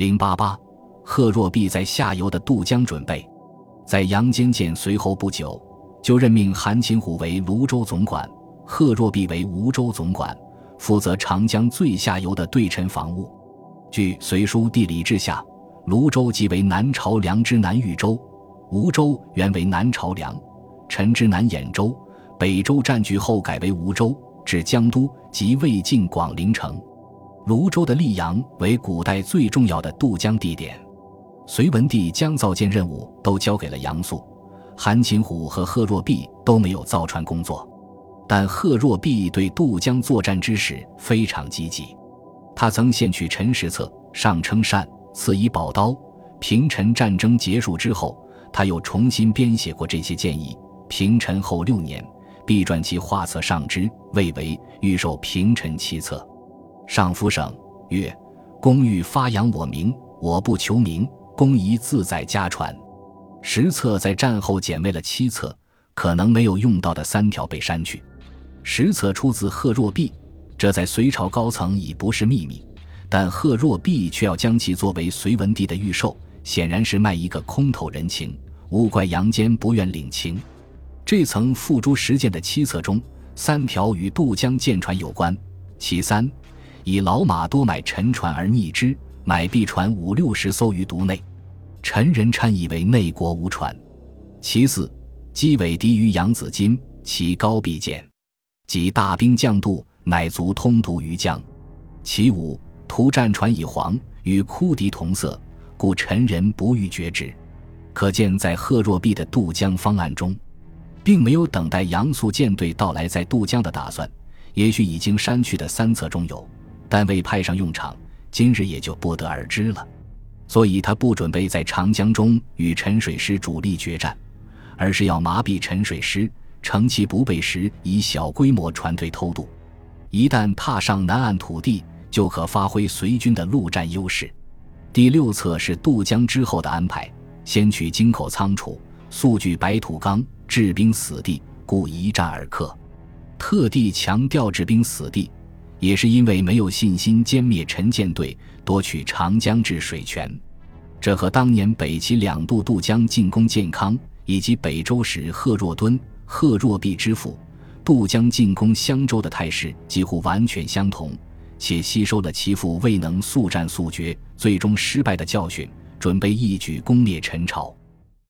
零八八，贺若弼在下游的渡江准备，在杨坚建随后不久，就任命韩擒虎为泸州总管，贺若弼为梧州总管，负责长江最下游的对陈防务。据《隋书地理志》下，泸州即为南朝梁之南豫州，梧州原为南朝梁陈之南兖州，北周占据后改为梧州，至江都即魏晋广陵城。泸州的溧阳为古代最重要的渡江地点，隋文帝将造舰任务都交给了杨素、韩擒虎和贺若弼都没有造船工作，但贺若弼对渡江作战之事非常积极。他曾献去陈实策，上称善，赐以宝刀。平陈战争结束之后，他又重新编写过这些建议。平陈后六年，必撰其画册上之，谓为御授平陈七策。上夫省曰：“公欲发扬我名，我不求名，公宜自在家传。”实策在战后减为了七策，可能没有用到的三条被删去。实策出自贺若弼，这在隋朝高层已不是秘密，但贺若弼却要将其作为隋文帝的御授，显然是卖一个空头人情。勿怪杨坚不愿领情。这层付诸实践的七策中，三条与渡江舰船有关，其三。以老马多买沉船而逆之，买币船五六十艘于都内，陈仁参以为内国无船。其四，机尾敌于扬子津，其高必减，即大兵将渡，乃足通渡于江。其五，图战船以黄，与枯敌同色，故陈人不欲绝之。可见，在贺若弼的渡江方案中，并没有等待杨素舰队到来再渡江的打算。也许已经删去的三策中有。但未派上用场，今日也就不得而知了。所以他不准备在长江中与沉水师主力决战，而是要麻痹沉水师，乘其不备时以小规模船队偷渡。一旦踏上南岸土地，就可发挥隋军的陆战优势。第六策是渡江之后的安排：先取京口仓储，速据白土冈，置兵死地，故一战而克。特地强调置兵死地。也是因为没有信心歼灭陈舰队，夺取长江治水权，这和当年北齐两度渡江进攻建康，以及北周时贺若敦、贺若弼之父渡江进攻襄州的态势几乎完全相同，且吸收了其父未能速战速决、最终失败的教训，准备一举攻灭陈朝。